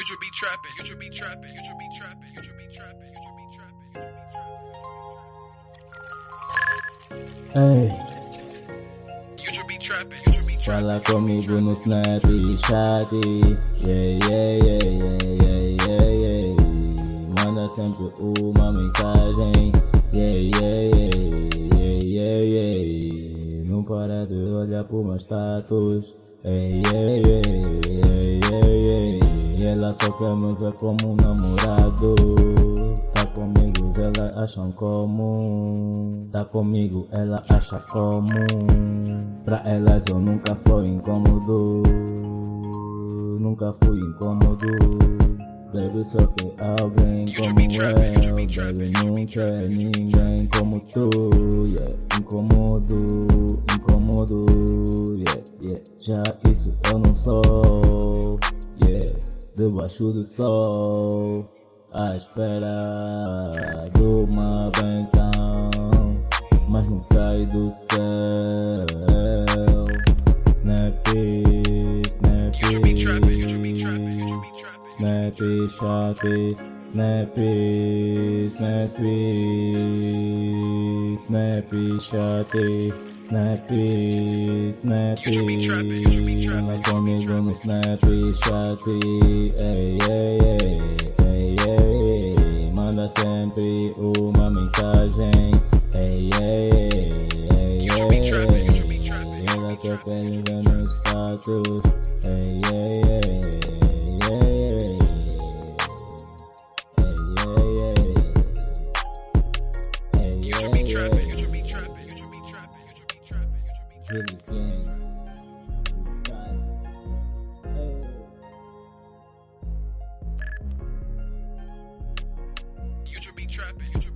You should be trapping. You should be trapping. You should be trapping. You should be trapping. You should be trapping. You should be trapping. Fala comigo no snap e chat. Yeah, yeah, yeah, yeah, yeah, yeah, yeah. Manda sempre uma mensagem. Yeah, yeah, yeah, yeah, yeah, yeah. Não para de olhar pro meu status. Yeah, yeah, yeah, ela só quer me ver como um namorado. Tá comigo, elas acham comum. Tá comigo, ela acha comum. Pra elas eu nunca fui incômodo. Nunca fui incômodo. Baby, só que alguém como eu. Baby, should be ninguém como tu. Yeah, incômodo, incômodo. Yeah, yeah. Já isso eu não sou. Debaixo do sol. À espera de uma benção. Mas não cai do céu. Snappy, snappy. Snappy, shotty, snappy, snappy, snappy, shotty, snappy, snappy. You should be trapping, you should be trapping, Ela you should be comigo no trapping. snappy, shotty, ei, ei, ei, ei, ei, manda sempre uma mensagem, ei, ei, ei, You should be trapping, you should be ei, trapping, you trapping. You should be trapping. Really gang. You should be trapping. You should